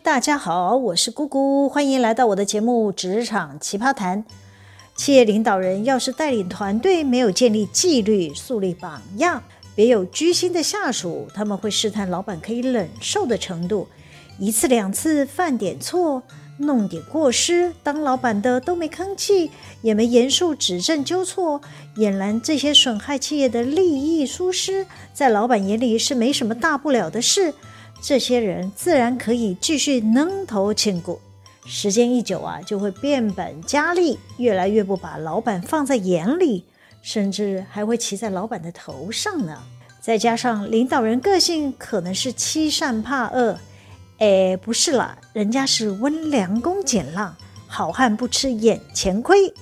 大家好，我是姑姑，欢迎来到我的节目《职场奇葩谈》。企业领导人要是带领团队没有建立纪律、树立榜样，别有居心的下属，他们会试探老板可以忍受的程度，一次两次犯点错，弄点过失，当老板的都没吭气，也没严肃指正纠错，俨然这些损害企业的利益疏失，在老板眼里是没什么大不了的事。这些人自然可以继续扔头千古，时间一久啊，就会变本加厉，越来越不把老板放在眼里，甚至还会骑在老板的头上呢。再加上领导人个性可能是欺善怕恶，哎，不是啦，人家是温良恭俭让，好汉不吃眼前亏，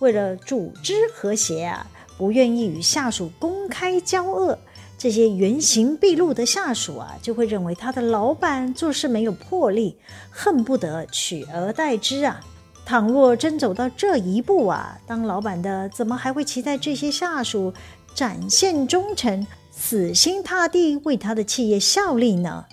为了组织和谐啊，不愿意与下属公开交恶。这些原形毕露的下属啊，就会认为他的老板做事没有魄力，恨不得取而代之啊。倘若真走到这一步啊，当老板的怎么还会期待这些下属展现忠诚、死心塌地为他的企业效力呢？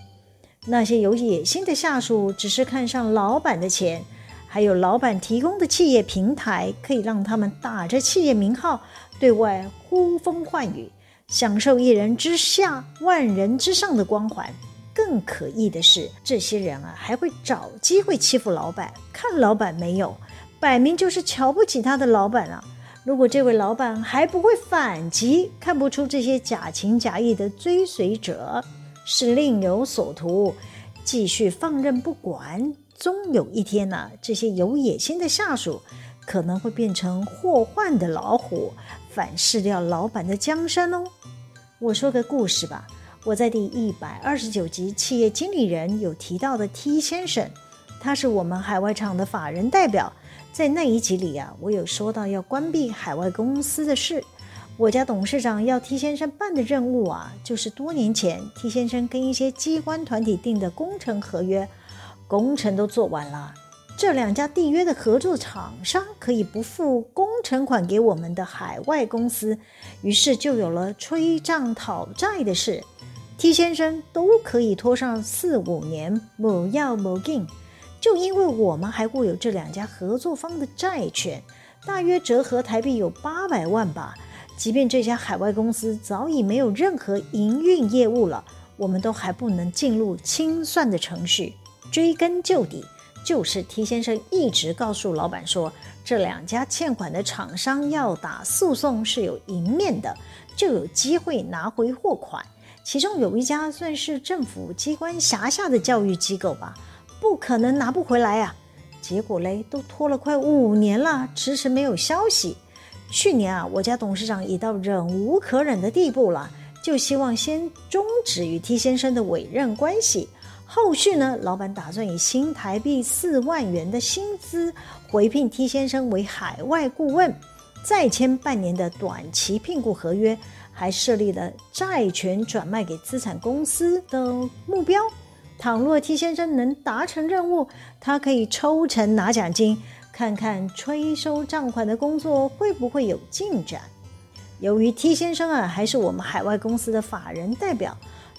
那些有野心的下属，只是看上老板的钱，还有老板提供的企业平台，可以让他们打着企业名号对外呼风唤雨。享受一人之下，万人之上的光环。更可疑的是，这些人啊，还会找机会欺负老板。看老板没有，摆明就是瞧不起他的老板啊！如果这位老板还不会反击，看不出这些假情假意的追随者是另有所图，继续放任不管，终有一天呐、啊，这些有野心的下属可能会变成祸患的老虎。反噬掉老板的江山哦！我说个故事吧。我在第一百二十九集企业经理人有提到的 T 先生，他是我们海外厂的法人代表。在那一集里啊，我有说到要关闭海外公司的事。我家董事长要 T 先生办的任务啊，就是多年前 T 先生跟一些机关团体订的工程合约，工程都做完了。这两家缔约的合作厂商可以不付工程款给我们的海外公司，于是就有了催账讨债的事。T 先生都可以拖上四五年，不要不进，就因为我们还握有这两家合作方的债权，大约折合台币有八百万吧。即便这家海外公司早已没有任何营运业务了，我们都还不能进入清算的程序，追根究底。就是 T 先生一直告诉老板说，这两家欠款的厂商要打诉讼是有赢面的，就有机会拿回货款。其中有一家算是政府机关辖下的教育机构吧，不可能拿不回来啊。结果嘞，都拖了快五年了，迟迟没有消息。去年啊，我家董事长已到忍无可忍的地步了，就希望先终止与 T 先生的委任关系。后续呢，老板打算以新台币四万元的薪资回聘 T 先生为海外顾问，再签半年的短期聘雇合约，还设立了债权转卖给资产公司的目标。倘若 T 先生能达成任务，他可以抽成拿奖金，看看催收账款的工作会不会有进展。由于 T 先生啊，还是我们海外公司的法人代表。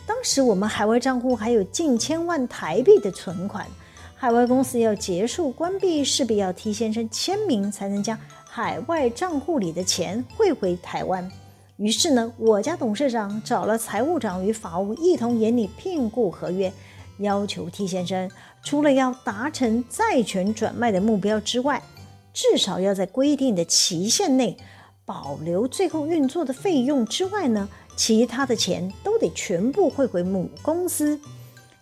当时我们海外账户还有近千万台币的存款，海外公司要结束关闭，势必要 T 先生签名才能将海外账户里的钱汇回台湾。于是呢，我家董事长找了财务长与法务一同研拟聘雇合约，要求 T 先生除了要达成债权转卖的目标之外，至少要在规定的期限内保留最后运作的费用之外呢，其他的钱都得全部汇回母公司。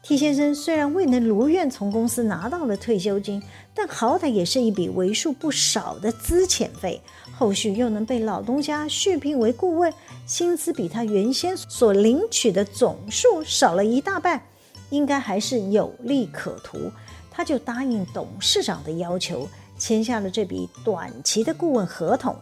T 先生虽然未能如愿从公司拿到了退休金，但好歹也是一笔为数不少的资遣费。后续又能被老东家续聘为顾问，薪资比他原先所领取的总数少了一大半，应该还是有利可图。他就答应董事长的要求，签下了这笔短期的顾问合同。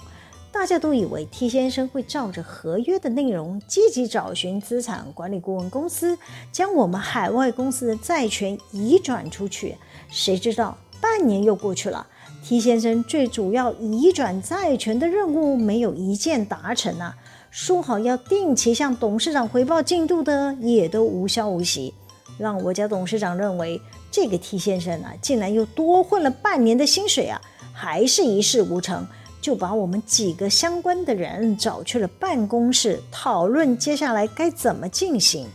大家都以为 T 先生会照着合约的内容，积极找寻资产管理顾问公司，将我们海外公司的债权移转出去。谁知道半年又过去了，T 先生最主要移转债权的任务没有一件达成啊！说好要定期向董事长回报进度的，也都无消无息，让我家董事长认为这个 T 先生啊，竟然又多混了半年的薪水啊，还是一事无成，就把我们几个相关的人找去了办公室讨论接下来该怎么进行。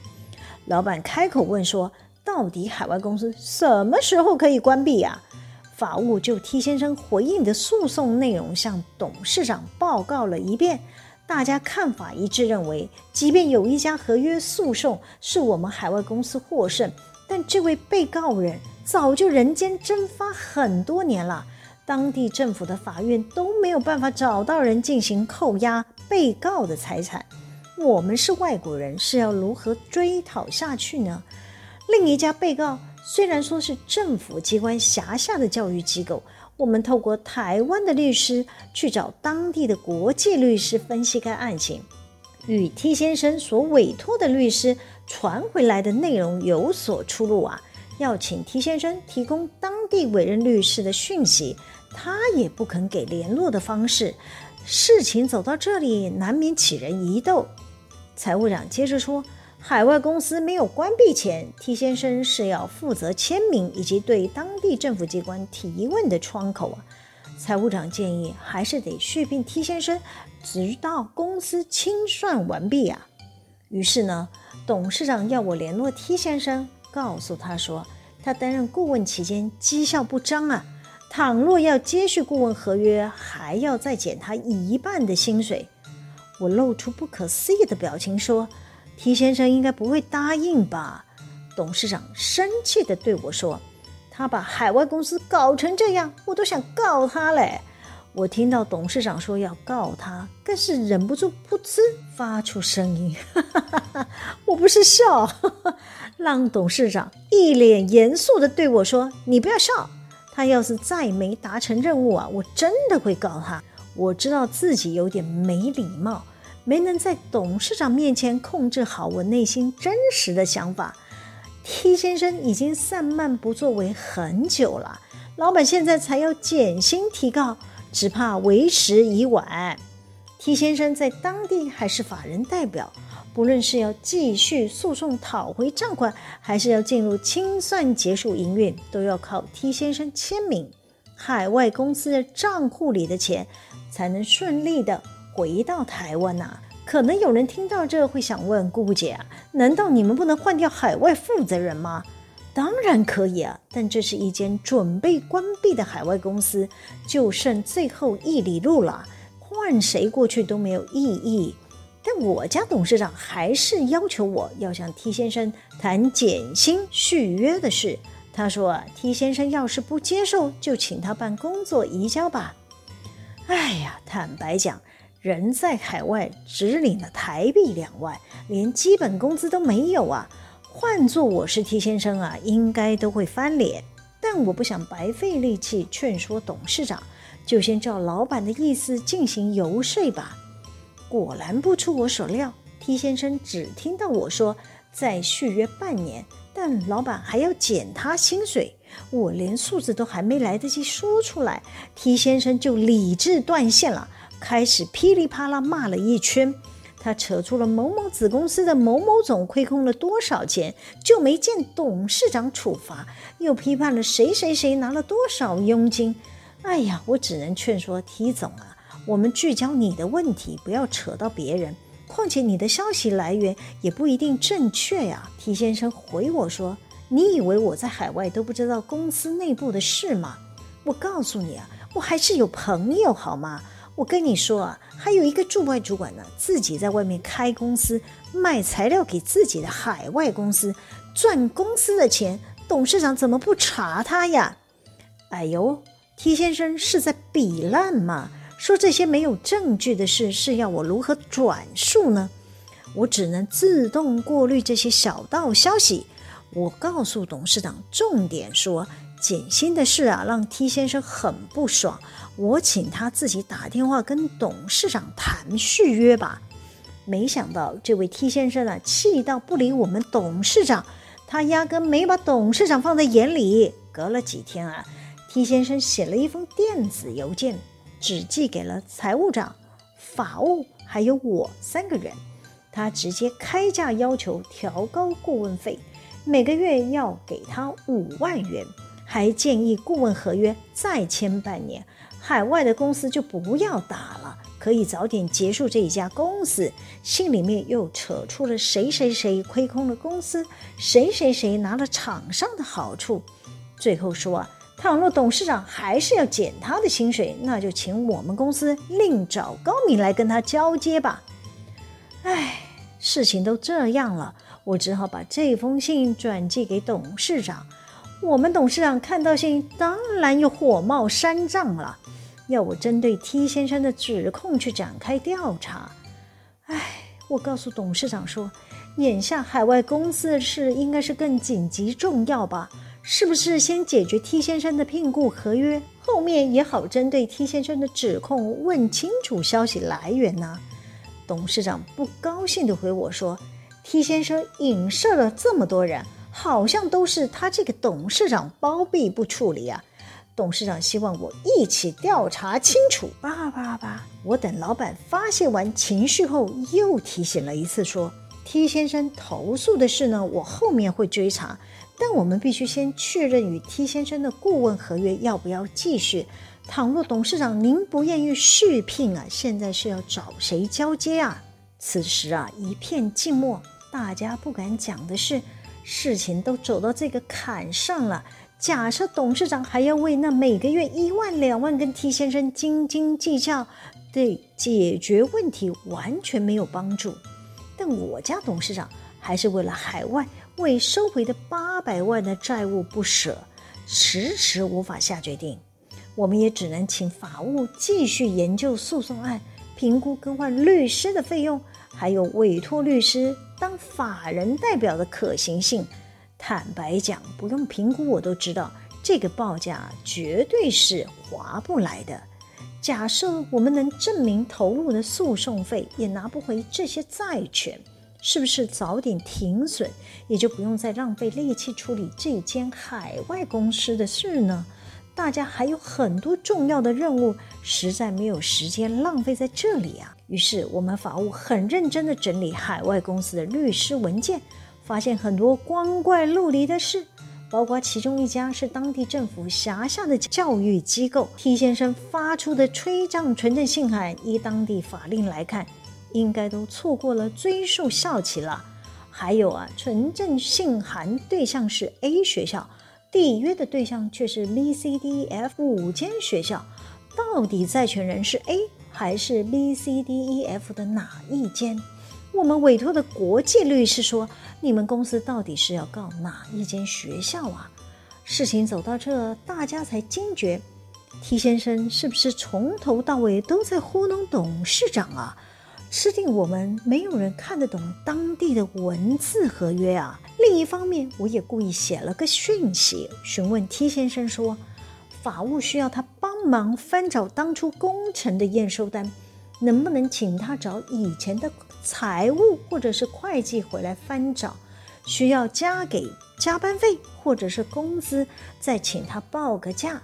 老板开口问说：“到底海外公司什么时候可以关闭呀？”法务就替先生回应的诉讼内容向董事长报告了一遍，大家看法一致，认为即便有一家合约诉讼是我们海外公司获胜。但这位被告人早就人间蒸发很多年了，当地政府的法院都没有办法找到人进行扣押被告的财产。我们是外国人，是要如何追讨下去呢？另一家被告虽然说是政府机关辖下的教育机构，我们透过台湾的律师去找当地的国际律师分析该案情，与 T 先生所委托的律师。传回来的内容有所出入啊，要请 T 先生提供当地委任律师的讯息，他也不肯给联络的方式。事情走到这里，难免起人疑窦。财务长接着说，海外公司没有关闭前，T 先生是要负责签名以及对当地政府机关提问的窗口啊。财务长建议，还是得续聘 T 先生，直到公司清算完毕啊。于是呢，董事长要我联络 T 先生，告诉他说，他担任顾问期间绩效不彰啊，倘若要接续顾问合约，还要再减他一半的薪水。我露出不可思议的表情说：“T 先生应该不会答应吧？”董事长生气地对我说：“他把海外公司搞成这样，我都想告他嘞。”我听到董事长说要告他，更是忍不住噗嗤发出声音。我不是笑，让董事长一脸严肃地对我说：“你不要笑，他要是再没达成任务啊，我真的会告他。”我知道自己有点没礼貌，没能在董事长面前控制好我内心真实的想法。T 先生已经散漫不作为很久了，老板现在才要减薪提告。只怕为时已晚。T 先生在当地还是法人代表，不论是要继续诉讼讨回账款，还是要进入清算结束营运，都要靠 T 先生签名，海外公司的账户里的钱才能顺利的回到台湾呐、可能有人听到这会想问姑姑姐啊，难道你们不能换掉海外负责人吗？当然可以啊，但这是一间准备关闭的海外公司，就剩最后一里路了，换谁过去都没有意义。但我家董事长还是要求我要向 T 先生谈减薪续约的事。他说：“T 先生要是不接受，就请他办工作移交吧。”哎呀，坦白讲，人在海外只领了台币两万，连基本工资都没有啊。换做我是 T 先生啊，应该都会翻脸。但我不想白费力气劝说董事长，就先照老板的意思进行游说吧。果然不出我所料，T 先生只听到我说再续约半年，但老板还要减他薪水。我连数字都还没来得及说出来，T 先生就理智断线了，开始噼里啪啦骂了一圈。他扯出了某某子公司的某某总亏空了多少钱，就没见董事长处罚，又批判了谁谁谁拿了多少佣金。哎呀，我只能劝说 T 总啊，我们聚焦你的问题，不要扯到别人。况且你的消息来源也不一定正确呀。T 先生回我说：“你以为我在海外都不知道公司内部的事吗？我告诉你啊，我还是有朋友好吗？”我跟你说啊，还有一个驻外主管呢，自己在外面开公司，卖材料给自己的海外公司，赚公司的钱，董事长怎么不查他呀？哎呦，T 先生是在比烂吗？说这些没有证据的事，是要我如何转述呢？我只能自动过滤这些小道消息。我告诉董事长，重点说。减薪的事啊，让 T 先生很不爽。我请他自己打电话跟董事长谈续约吧。没想到这位 T 先生啊，气到不理我们董事长，他压根没把董事长放在眼里。隔了几天啊，T 先生写了一封电子邮件，只寄给了财务长、法务还有我三个人。他直接开价要求调高顾问费。每个月要给他五万元，还建议顾问合约再签半年，海外的公司就不要打了，可以早点结束这一家公司。信里面又扯出了谁谁谁亏空了公司，谁谁谁拿了厂商的好处，最后说啊。倘若董事长还是要减他的薪水，那就请我们公司另找高明来跟他交接吧。唉，事情都这样了，我只好把这封信转寄给董事长。我们董事长看到信，当然又火冒三丈了，要我针对 T 先生的指控去展开调查。唉，我告诉董事长说，眼下海外公司的事应该是更紧急重要吧。是不是先解决 T 先生的聘雇合约，后面也好针对 T 先生的指控问清楚消息来源呢？董事长不高兴地回我说：“T 先生影射了这么多人，好像都是他这个董事长包庇不处理啊。”董事长希望我一起调查清楚。叭叭叭！我等老板发泄完情绪后，又提醒了一次说：“T 先生投诉的事呢，我后面会追查。”但我们必须先确认与 T 先生的顾问合约要不要继续。倘若董事长您不愿意续聘啊，现在是要找谁交接啊？此时啊，一片静默，大家不敢讲的是，事情都走到这个坎上了。假设董事长还要为那每个月一万两万跟 T 先生斤斤计较，对解决问题完全没有帮助。但我家董事长还是为了海外。为收回的八百万的债务不舍，迟迟无法下决定。我们也只能请法务继续研究诉讼案，评估更换律师的费用，还有委托律师当法人代表的可行性。坦白讲，不用评估我都知道，这个报价绝对是划不来的。假设我们能证明投入的诉讼费也拿不回这些债权。是不是早点停损，也就不用再浪费力气处理这间海外公司的事呢？大家还有很多重要的任务，实在没有时间浪费在这里啊。于是我们法务很认真地整理海外公司的律师文件，发现很多光怪陆离的事，包括其中一家是当地政府辖下的教育机构，T 先生发出的吹账存证信函，依当地法令来看。应该都错过了追溯效期了。还有啊，纯正信函对象是 A 学校，缔约的对象却是 B、C、D、E、F 五间学校，到底债权人是 A 还是 B、C、D、E、F 的哪一间？我们委托的国际律师说，你们公司到底是要告哪一间学校啊？事情走到这，大家才惊觉，T 先生是不是从头到尾都在糊弄董事长啊？吃定我们没有人看得懂当地的文字合约啊！另一方面，我也故意写了个讯息询问 T 先生说，法务需要他帮忙翻找当初工程的验收单，能不能请他找以前的财务或者是会计回来翻找？需要加给加班费或者是工资，再请他报个价。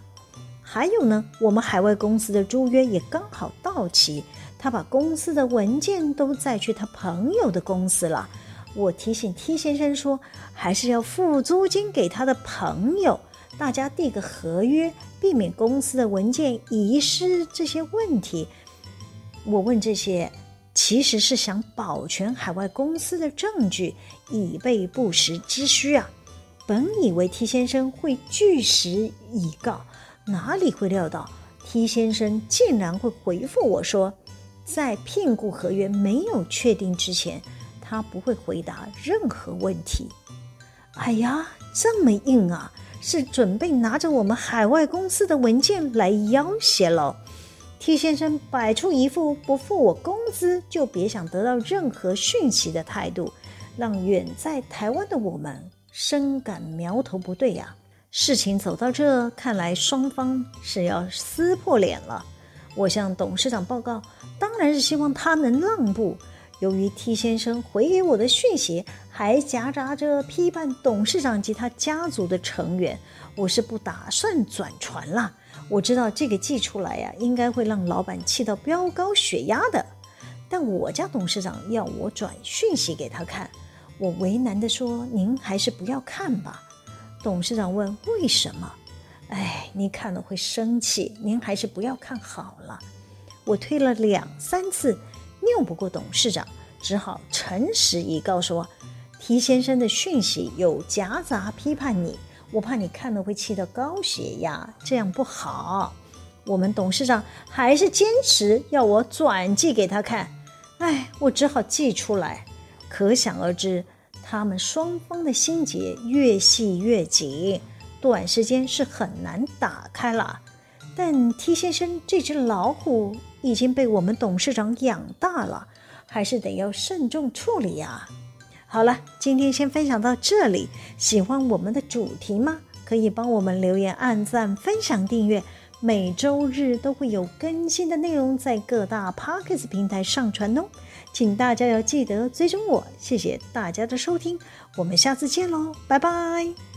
还有呢，我们海外公司的租约也刚好到期。他把公司的文件都载去他朋友的公司了。我提醒 T 先生说，还是要付租金给他的朋友。大家递个合约，避免公司的文件遗失这些问题。我问这些，其实是想保全海外公司的证据，以备不时之需啊。本以为 T 先生会据实以告，哪里会料到 T 先生竟然会回复我说。在聘雇合约没有确定之前，他不会回答任何问题。哎呀，这么硬啊！是准备拿着我们海外公司的文件来要挟喽？T 先生摆出一副不付我工资就别想得到任何讯息的态度，让远在台湾的我们深感苗头不对呀。事情走到这，看来双方是要撕破脸了。我向董事长报告，当然是希望他能让步。由于 T 先生回给我的讯息还夹杂着批判董事长及他家族的成员，我是不打算转传了。我知道这个寄出来呀、应该会让老板气到飙高血压的。但我家董事长要我转讯息给他看，我为难地说：“您还是不要看吧。”董事长问：“为什么？”哎，你看了会生气，您还是不要看好了。我推了两三次，拗不过董事长，只好诚实以告说提先生的讯息有夹杂批判你，我怕你看了会气得高血压，这样不好。”我们董事长还是坚持要我转寄给他看，哎，我只好寄出来。可想而知，他们双方的心结越系越紧，短时间是很难打开了。但 T 先生这只老虎已经被我们董事长养大了，还是得要慎重处理呀。好了，今天先分享到这里。喜欢我们的主题吗？可以帮我们留言、按赞、分享、订阅。每周日都会有更新的内容在各大 p o c k e t 平台上传哦，请大家要记得追踪我。谢谢大家的收听，我们下次见喽，拜拜。